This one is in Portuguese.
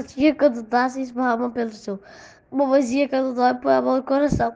Vazia quando dá, se esparrama pelo chão. Uma mãozinha quando dói, põe a mão no coração.